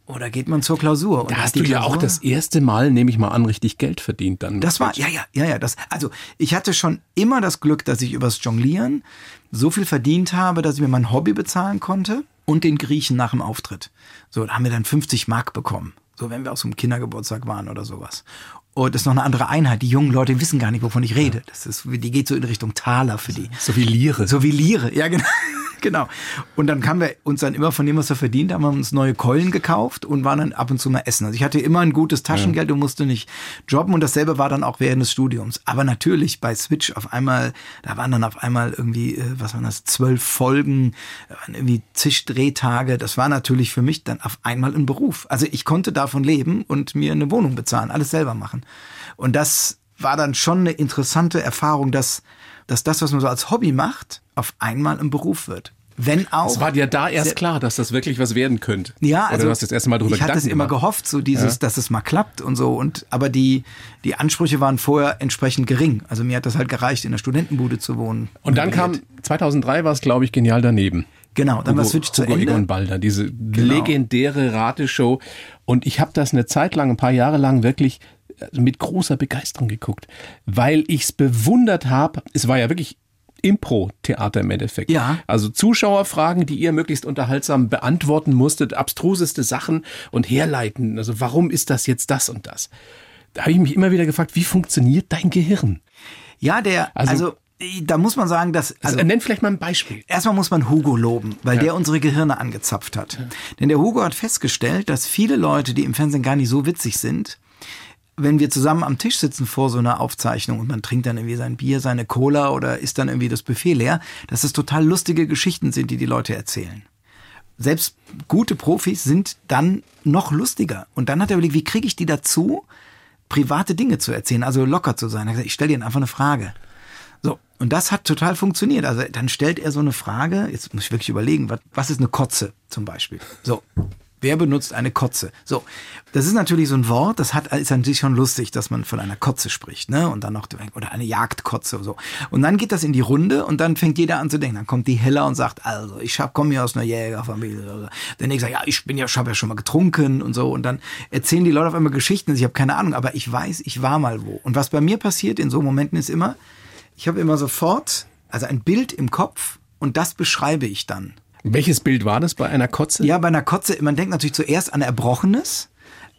Oder geht man zur Klausur? Und Da hast du ja auch Klausur- das erste Mal, nehme ich mal an, richtig Geld verdient dann. Das war, ja, ja, ja, ja. Das, also ich hatte schon immer das Glück, dass ich übers Jonglieren so viel verdient habe, dass ich mir mein Hobby bezahlen konnte und den Griechen nach dem Auftritt. So, da haben wir dann 50 Mark bekommen. So, wenn wir aus einem Kindergeburtstag waren oder sowas. Und das ist noch eine andere Einheit. Die jungen Leute wissen gar nicht, wovon ich rede. Das ist, die geht so in Richtung Taler für die. So wie Lire. So wie Lire, ja genau. Genau. Und dann kamen wir uns dann immer von dem, was wir verdient haben, haben uns neue Keulen gekauft und waren dann ab und zu mal essen. Also ich hatte immer ein gutes Taschengeld und musste nicht jobben und dasselbe war dann auch während des Studiums. Aber natürlich bei Switch auf einmal, da waren dann auf einmal irgendwie, äh, was waren das, zwölf Folgen, irgendwie zig Drehtage. Das war natürlich für mich dann auf einmal ein Beruf. Also ich konnte davon leben und mir eine Wohnung bezahlen, alles selber machen. Und das war dann schon eine interessante Erfahrung, dass, dass das, was man so als Hobby macht, auf einmal ein Beruf wird. Wenn auch. Es war dir da erst sehr- klar, dass das wirklich was werden könnte. Ja, Oder also du hast das erste Mal darüber ich hatte es immer gemacht. gehofft, so dieses, dass es mal klappt und so. Und aber die die Ansprüche waren vorher entsprechend gering. Also mir hat das halt gereicht, in der Studentenbude zu wohnen. Und dann kam, 2003 war es, glaube ich, genial daneben. genau, dann war Hugo, Switch zu Hugo Ende. Genau. Egon Balder, diese legendäre Rateshow. Und ich habe das eine Zeit lang, ein paar Jahre lang wirklich äh, mit großer Begeisterung geguckt, weil ich es bewundert habe. Es war ja wirklich Impro-Theater im Endeffekt. Ja. Also Zuschauerfragen, die ihr möglichst unterhaltsam beantworten musstet, abstruseste Sachen und herleiten. Also warum ist das jetzt das und das? Da habe ich mich immer wieder gefragt, wie funktioniert dein Gehirn? Ja, der Also- also, da muss man sagen, dass Also, also nenn vielleicht mal ein Beispiel. Erstmal muss man Hugo loben, weil der unsere Gehirne angezapft hat. Denn der Hugo hat festgestellt, dass viele Leute, die im Fernsehen gar nicht so witzig sind, wenn wir zusammen am Tisch sitzen vor so einer Aufzeichnung und man trinkt dann irgendwie sein Bier, seine Cola oder isst dann irgendwie das Buffet leer, dass es total lustige Geschichten sind, die die Leute erzählen. Selbst gute Profis sind dann noch lustiger. Und dann hat er überlegt, wie kriege ich die dazu, private Dinge zu erzählen, also locker zu sein. Er hat gesagt, ich stelle dir einfach eine Frage. So, und das hat total funktioniert. Also dann stellt er so eine Frage, jetzt muss ich wirklich überlegen, was, was ist eine Kotze zum Beispiel? So, wer benutzt eine Kotze? So, das ist natürlich so ein Wort, das hat, ist sich schon lustig, dass man von einer Kotze spricht, ne? Und dann noch, oder eine Jagdkotze oder so. Und dann geht das in die Runde und dann fängt jeder an zu denken. Dann kommt die Heller und sagt, also, ich komme ja aus einer Jägerfamilie. Der nächste sagt, ja, ich bin ja, ich habe ja schon mal getrunken und so. Und dann erzählen die Leute auf einmal Geschichten. Ich habe keine Ahnung, aber ich weiß, ich war mal wo. Und was bei mir passiert in so Momenten ist immer, ich habe immer sofort, also ein Bild im Kopf und das beschreibe ich dann. Welches Bild war das bei einer Kotze? Ja, bei einer Kotze, man denkt natürlich zuerst an Erbrochenes,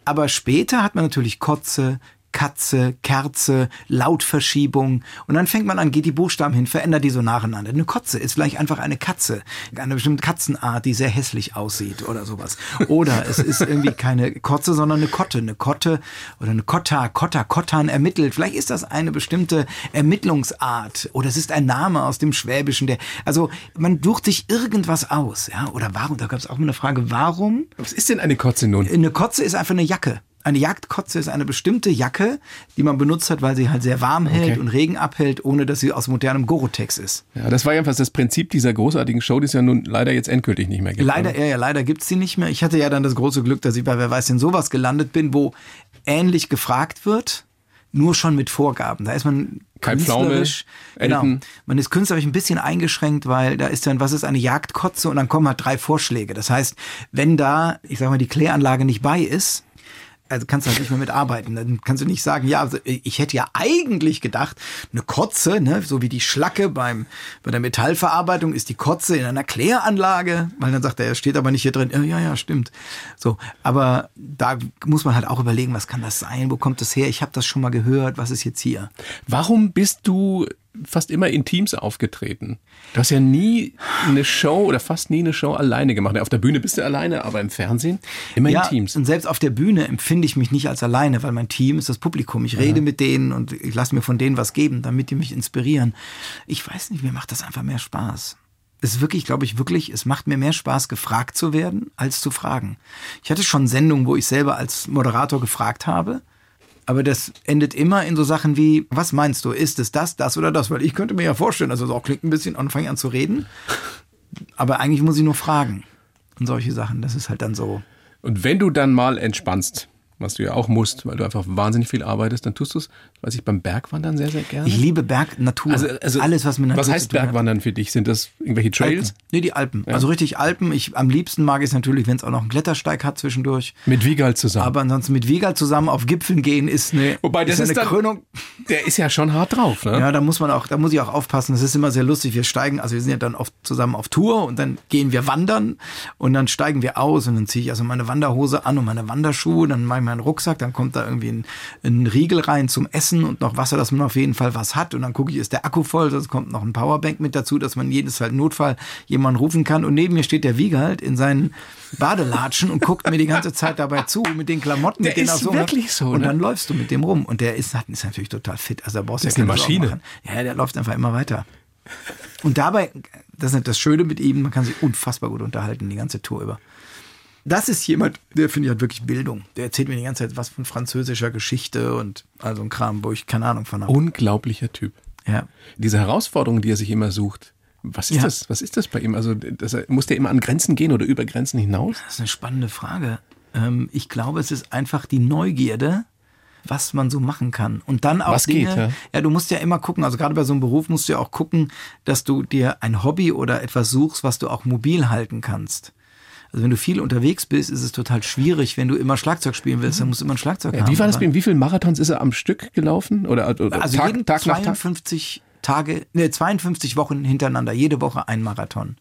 aber später hat man natürlich Kotze, Katze, Kerze, Lautverschiebung und dann fängt man an, geht die Buchstaben hin, verändert die so nacheinander. Eine Kotze ist vielleicht einfach eine Katze, eine bestimmte Katzenart, die sehr hässlich aussieht oder sowas. Oder es ist irgendwie keine Kotze, sondern eine Kotte, eine Kotte oder eine Kotta, Kotta, Kottan ermittelt. Vielleicht ist das eine bestimmte Ermittlungsart oder es ist ein Name aus dem Schwäbischen, der, also man sucht sich irgendwas aus, ja, oder warum, da gab es auch mal eine Frage, warum Was ist denn eine Kotze nun? eine Kotze ist einfach eine Jacke. Eine Jagdkotze ist eine bestimmte Jacke, die man benutzt hat, weil sie halt sehr warm hält Okay. und Regen abhält, ohne dass sie aus modernem Gore-Tex ist. Ja, das war jedenfalls das Prinzip dieser großartigen Show, die es ja nun leider jetzt endgültig nicht mehr gibt. Leider, oder? ja, ja, leider gibt's die nicht mehr. Ich hatte ja dann das große Glück, dass ich bei Wer weiß denn sowas gelandet bin, wo ähnlich gefragt wird, nur schon mit Vorgaben. Da ist man Kai Pflaume, künstlerisch, genau, man ist künstlerisch ein bisschen eingeschränkt, weil da ist dann, was ist eine Jagdkotze und dann kommen halt drei Vorschläge. Das heißt, wenn da, ich sag mal, die Kläranlage nicht bei ist, also kannst du halt nicht mehr mitarbeiten. Dann kannst du nicht sagen, ja, also ich hätte ja eigentlich gedacht, eine Kotze, ne, so wie die Schlacke beim, bei der Metallverarbeitung ist die Kotze in einer Kläranlage, weil dann sagt er, er steht aber nicht hier drin. Ja, ja, ja, stimmt. So, aber da muss man halt auch überlegen, was kann das sein? Wo kommt das her? Ich habe das schon mal gehört. Was ist jetzt hier? Warum bist du fast immer in Teams aufgetreten? Du hast ja nie eine Show oder fast nie eine Show alleine gemacht. Auf der Bühne bist du alleine, aber im Fernsehen immer ja, in Teams. Und selbst auf der Bühne empfinde ich mich nicht als alleine, weil mein Team ist das Publikum. Ich rede mit denen und ich lasse mir von denen was geben, damit die mich inspirieren. Ich weiß nicht, mir macht das einfach mehr Spaß. Es ist wirklich, glaube ich, wirklich, es macht mir mehr Spaß, gefragt zu werden, als zu fragen. Ich hatte schon Sendungen, wo ich selber als Moderator gefragt habe. Aber das endet immer in so Sachen wie, was meinst du, ist es das, das oder das? Weil ich könnte mir ja vorstellen, dass es auch klingt ein bisschen und fange an zu reden. Aber eigentlich muss ich nur fragen. Und solche Sachen, das ist halt dann so. Und wenn du dann mal entspannst, was du ja auch musst, weil du einfach wahnsinnig viel arbeitest, dann tust du es, weiß ich, beim Bergwandern sehr, sehr gerne. Ich liebe Berg, Natur. also, also alles, was mit Natur Was heißt tun hat. Bergwandern für dich? Sind das irgendwelche Trails? Alpen. Nee, die Alpen. Also richtig Alpen. Ich, am liebsten mag ich es natürlich, wenn es auch noch einen Klettersteig hat zwischendurch. Mit Wiegald zusammen. Aber ansonsten mit Wiegald zusammen auf Gipfeln gehen ist eine, Wobei, das ist ist eine dann- Krönung. Der ist ja schon hart drauf, ne? Ja, da muss man auch, da muss ich auch aufpassen. Das ist immer sehr lustig. Wir steigen, also wir sind ja dann oft zusammen auf Tour und dann gehen wir wandern und dann steigen wir aus und dann ziehe ich also meine Wanderhose an und meine Wanderschuhe, dann mache ich meinen Rucksack, dann kommt da irgendwie ein, ein Riegel rein zum Essen und noch Wasser, dass man auf jeden Fall was hat und dann gucke ich, ist der Akku voll, es kommt noch ein Powerbank mit dazu, dass man jedes Fall Notfall jemanden rufen kann und neben mir steht der Wiegald in seinen Badelatschen und guckt mir die ganze Zeit dabei zu mit den Klamotten, Der mit denen ist er so wirklich so, und ne? dann läufst du mit dem rum und der ist, ist natürlich total fit, also da brauchst du ja ist eine keine Sorgen Maschine. machen. Ja, der läuft einfach immer weiter. Und dabei, das ist das Schöne mit ihm, man kann sich unfassbar gut unterhalten, die ganze Tour über. Das ist jemand, der finde ich hat wirklich Bildung. Der erzählt mir die ganze Zeit was von französischer Geschichte und also ein Kram, wo ich keine Ahnung von habe. Unglaublicher Typ. Ja. Diese Herausforderung, die er sich immer sucht. Was ist Ja. das? Was ist das bei ihm? Also, das, muss der immer an Grenzen gehen oder über Grenzen hinaus? Das ist eine spannende Frage. Ähm, ich glaube, es ist einfach die Neugierde, was man so machen kann. Und dann auch Was Dinge. geht, ja? ja, du musst ja immer gucken, also gerade bei so einem Beruf musst du ja auch gucken, dass du dir ein Hobby oder etwas suchst, was du auch mobil halten kannst. Also wenn du viel unterwegs bist, ist es total schwierig, wenn du immer Schlagzeug spielen willst, dann musst du immer ein Schlagzeug Ja, haben. wie war das bei ihm? Wie viele Marathons ist er am Stück gelaufen? Oder, oder Also Tag, jeden Tag nach Tag? 52 Tage, ne, 52 Wochen hintereinander, jede Woche ein Marathon.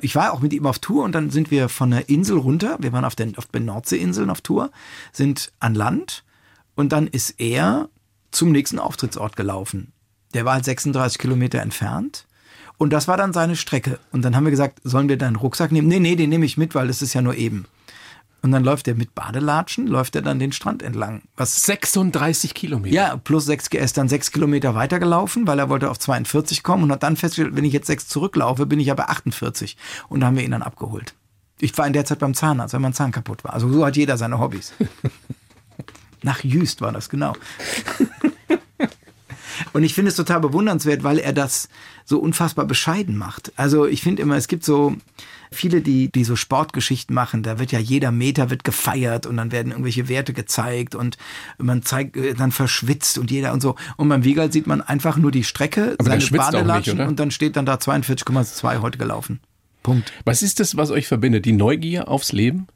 Ich war auch mit ihm auf Tour und dann sind wir von der Insel runter. Wir waren auf den, auf den Nordseeinseln auf Tour, sind an Land und dann ist er zum nächsten Auftrittsort gelaufen. Der war halt 36 Kilometer entfernt. Und das war dann seine Strecke. Und dann haben wir gesagt, sollen wir deinen Rucksack nehmen? Nee, nee, den nehme ich mit, weil das ist ja nur eben. Und dann läuft er mit Badelatschen, läuft er dann den Strand entlang. Was 36 Kilometer. ja, plus sechs, er ist dann sechs Kilometer weitergelaufen, weil er wollte auf 42 kommen und hat dann festgestellt, wenn ich jetzt sechs zurücklaufe, bin ich aber 48. Und da haben wir ihn dann abgeholt. Ich war in der Zeit beim Zahnarzt, weil mein Zahn kaputt war. Also so hat jeder seine Hobbys. [laughs] Nach Jüst war das, genau. Und ich finde es total bewundernswert, weil er das so unfassbar bescheiden macht. Also ich finde immer, es gibt so viele, die, die so Sportgeschichten machen, da wird ja jeder Meter wird gefeiert und dann werden irgendwelche Werte gezeigt und man zeigt, äh, dann verschwitzt und jeder und so. Und beim Wiegald sieht man einfach nur die Strecke, Aber seine nicht, Badelatschen und dann steht dann da 42,2 heute gelaufen. Punkt. Was ist das, was euch verbindet? Die Neugier aufs Leben?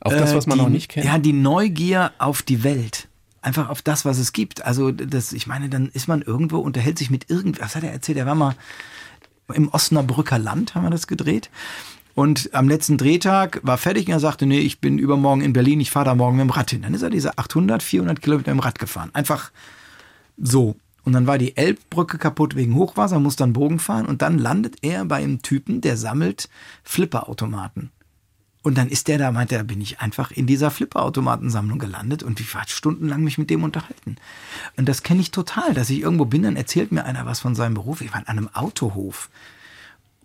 Auf das, Äh, was man die, noch nicht kennt? Ja, die Neugier auf die Welt. Einfach auf das, was es gibt. Also, das, ich meine, dann ist man irgendwo, unterhält sich mit irgend, was hat er erzählt? Er war mal im Osnabrücker Land, haben wir das gedreht. Und am letzten Drehtag war fertig und er sagte, nee, ich bin übermorgen in Berlin, ich fahre da morgen mit dem Rad hin. Dann ist er diese 800, 400 Kilometer im Rad gefahren. Einfach so. Und dann war die Elbbrücke kaputt wegen Hochwasser, muss dann Bogen fahren und dann landet er bei einem Typen, der sammelt Flipperautomaten. Und dann ist der da, meint er, da bin ich einfach in dieser Flipperautomatensammlung gelandet und ich war stundenlang mich mit dem unterhalten. Und das kenne ich total, dass ich irgendwo bin, dann erzählt mir einer was von seinem Beruf. Ich war an einem Autohof.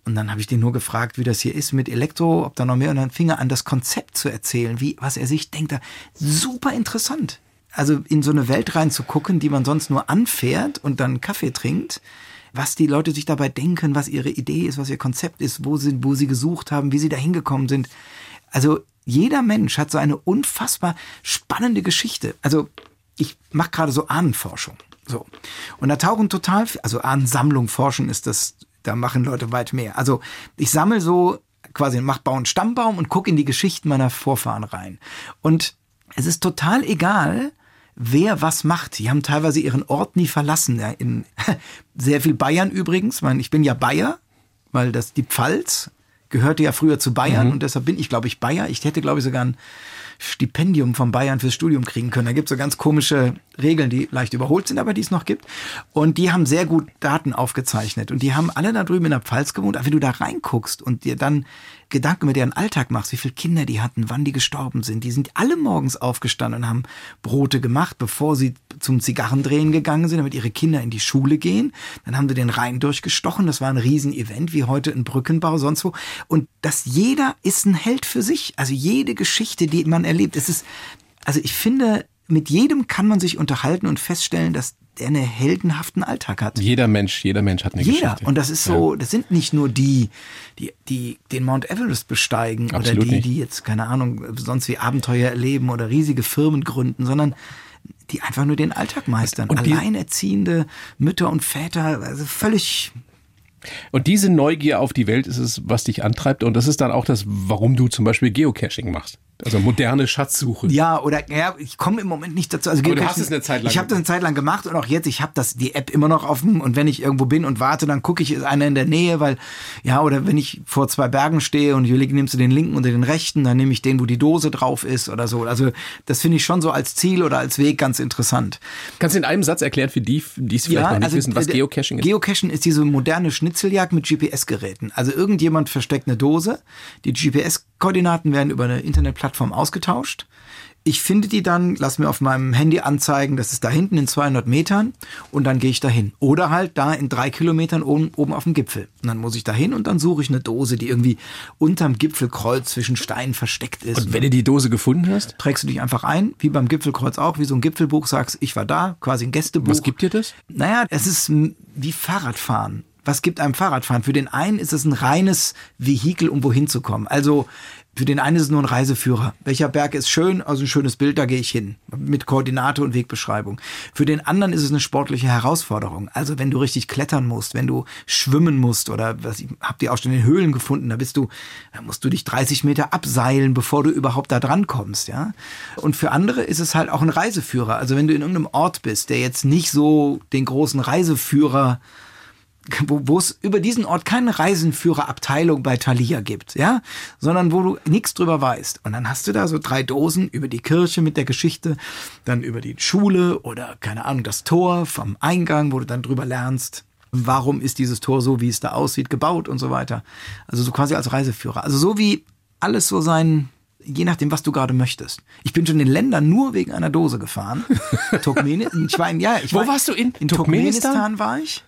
Und dann habe ich den nur gefragt, wie das hier ist mit Elektro, ob da noch mehr. Und dann fing er an, das Konzept zu erzählen, wie, was er sich denkt. Super interessant. Also in so eine Welt reinzugucken, die man sonst nur anfährt und dann Kaffee trinkt was die Leute sich dabei denken, was ihre Idee ist, was ihr Konzept ist, wo sie, wo sie gesucht haben, wie sie da hingekommen sind. Also jeder Mensch hat so eine unfassbar spannende Geschichte. Also ich mache gerade so Ahnenforschung. So. Und da tauchen total, also Ahnensammlung, Forschen ist das, da machen Leute weit mehr. Also ich sammle so quasi, mach bauen Stammbaum und gucke in die Geschichten meiner Vorfahren rein. Und es ist total egal, wer was macht. Die haben teilweise ihren Ort nie verlassen. In [laughs] sehr viel Bayern übrigens. Ich, ich bin ja Bayer, weil das die Pfalz gehörte ja früher zu Bayern mhm. und deshalb bin ich, glaube ich, Bayer. Ich hätte, glaube ich, sogar ein Stipendium von Bayern fürs Studium kriegen können. Da gibt es so ganz komische Regeln, die leicht überholt sind, aber die es noch gibt. Und die haben sehr gut Daten aufgezeichnet. Und die haben alle da drüben in der Pfalz gewohnt. Aber wenn du da reinguckst und dir dann Gedanken über deren Alltag machst, wie viele Kinder die hatten, wann die gestorben sind, die sind alle morgens aufgestanden und haben Brote gemacht, bevor sie zum Zigarrendrehen gegangen sind, damit ihre Kinder in die Schule gehen. Dann haben sie den Rhein durchgestochen. Das war ein Riesenevent, wie heute ein Brückenbau, sonst wo. Und das jeder ist ein Held für sich. Also jede Geschichte, die man erlebt, es ist, also ich finde, mit jedem kann man sich unterhalten und feststellen, dass der einen heldenhaften Alltag hat. Jeder Mensch, jeder Mensch hat eine jeder. Geschichte. Und das ist so, das sind nicht nur die, die, die den Mount Everest besteigen Absolut oder die, nicht. die jetzt, keine Ahnung, sonst wie Abenteuer erleben oder riesige Firmen gründen, sondern die einfach nur den Alltag meistern. Und Alleinerziehende Mütter und Väter, also völlig Und diese Neugier auf die Welt ist es, was dich antreibt. Und das ist dann auch das, warum du zum Beispiel Geocaching machst. Also moderne Schatzsuche. Ja, oder ja, ich komme im Moment nicht dazu. Also Aber du hast es eine Zeit lang Ich habe das eine Zeit lang gemacht und auch jetzt, ich habe das die App immer noch offen und wenn ich irgendwo bin und warte, dann gucke ich, ist einer in der Nähe, weil ja, oder wenn ich vor zwei Bergen stehe und ich überlege, nimmst du den linken oder den rechten, dann nehme ich den, wo die Dose drauf ist oder so. Also das finde ich schon so als Ziel oder als Weg ganz interessant. Kannst du in einem Satz erklären für die, die es vielleicht noch nicht wissen, was Geocaching ist? Geocaching ist diese moderne Schnitzeljagd mit GPS-Geräten. Also irgendjemand versteckt eine Dose, die GPS-Koordinaten werden über eine Internetplattform ausgetauscht. Ich finde die dann, lass mir auf meinem Handy anzeigen, das ist da hinten in 200 Metern und dann gehe ich dahin. Oder halt da in drei Kilometern oben, oben auf dem Gipfel. Und dann muss ich dahin und dann suche ich eine Dose, die irgendwie unterm Gipfelkreuz zwischen Steinen versteckt ist. Und wenn du die Dose gefunden hast, trägst du dich einfach ein, wie beim Gipfelkreuz auch, wie so ein Gipfelbuch, sagst, ich war da, quasi ein Gästebuch. was gibt dir das? Naja, es ist wie Fahrradfahren. Was gibt einem Fahrradfahren? Für den einen ist es ein reines Vehikel, um wohin zu kommen. Also für den einen ist es nur ein Reiseführer. Welcher Berg ist schön? Also ein schönes Bild, da gehe ich hin. Mit Koordinate und Wegbeschreibung. Für den anderen ist es eine sportliche Herausforderung. Also wenn du richtig klettern musst, wenn du schwimmen musst oder was, ich hab die auch schon in Höhlen gefunden, da bist du, da musst du dich 30 Meter abseilen, bevor du überhaupt da dran kommst, ja. Und für andere ist es halt auch ein Reiseführer. Also wenn du in irgendeinem Ort bist, der jetzt nicht so den großen Reiseführer wo wo es über diesen Ort keine Reisenführerabteilung bei Thalia gibt, ja, sondern wo du nichts drüber weißt. Und dann hast du da so drei Dosen über die Kirche mit der Geschichte, dann über die Schule oder keine Ahnung, das Tor vom Eingang, wo du dann drüber lernst. Warum ist dieses Tor so, wie es da aussieht, gebaut und so weiter. Also so quasi als Reiseführer. Also so wie alles so sein, je nachdem, was du gerade möchtest. Ich bin schon in Ländern nur wegen einer Dose gefahren. [laughs] Turkmenistan, ich war in, ja, ich Wo war, warst du in- in Turkmenistan? Turkmenistan war ich.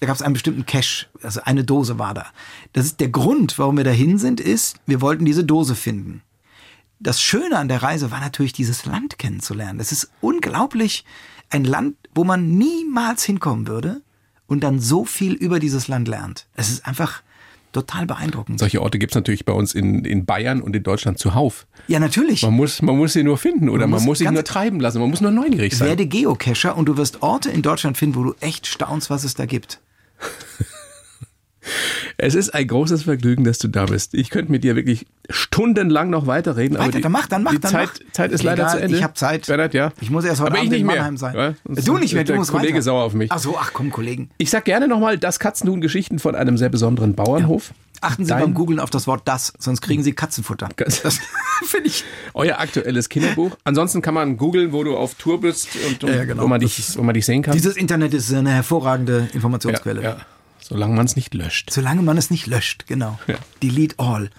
Da gab es einen bestimmten Cache, also eine Dose war da. Das ist der Grund, warum wir dahin sind, ist, wir wollten diese Dose finden. Das Schöne an der Reise war natürlich, dieses Land kennenzulernen. Das ist unglaublich ein Land, wo man niemals hinkommen würde und dann so viel über dieses Land lernt. Es ist einfach total beeindruckend. Solche Orte gibt es natürlich bei uns in, in Bayern und in Deutschland zuhauf. Ja, natürlich. Man muss, man muss sie nur finden oder Man man muss muss sich nur treiben lassen. Man muss nur neugierig sein. Werde Geocacher und du wirst Orte in Deutschland finden, wo du echt staunst, was es da gibt. [laughs] Es ist ein großes Vergnügen, dass du da bist. Ich könnte mit dir wirklich stundenlang noch weiterreden. aber Weiter, die, dann mach, dann mach, die dann Zeit, mach. Zeit ist leider Egal, zu Ende. ich hab Zeit. Bernhard, ja. Ich muss erst heute aber Abend nicht in mehr. Mannheim sein. Ja, du nicht mehr, du der musst Kollege weiter. sauer auf mich. Ach so, ach komm, Kollegen. Ich sag gerne nochmal das Katzenhuhn-Geschichten von einem sehr besonderen Bauernhof. Achten Sie Dein- beim Googlen auf das Wort das, sonst kriegen Sie Katzenfutter. Das- [laughs] finde ich. Euer aktuelles Kinderbuch. Ansonsten kann man googeln, wo du auf Tour bist und, und Ja, genau. wo, man dich, wo man dich sehen kann. Dieses Internet ist eine hervorragende ja, Informationsquelle. ja. Solange man es nicht löscht. Solange man es nicht löscht, genau. Ja. Delete all.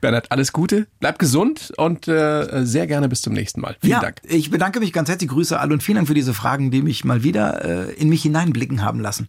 Bernhard, alles Gute. Bleib gesund und äh, sehr gerne bis zum nächsten Mal. Vielen ja, Dank. ich bedanke mich ganz herzlich, Grüße alle und vielen Dank für diese Fragen, die mich mal wieder äh, in mich hineinblicken haben lassen.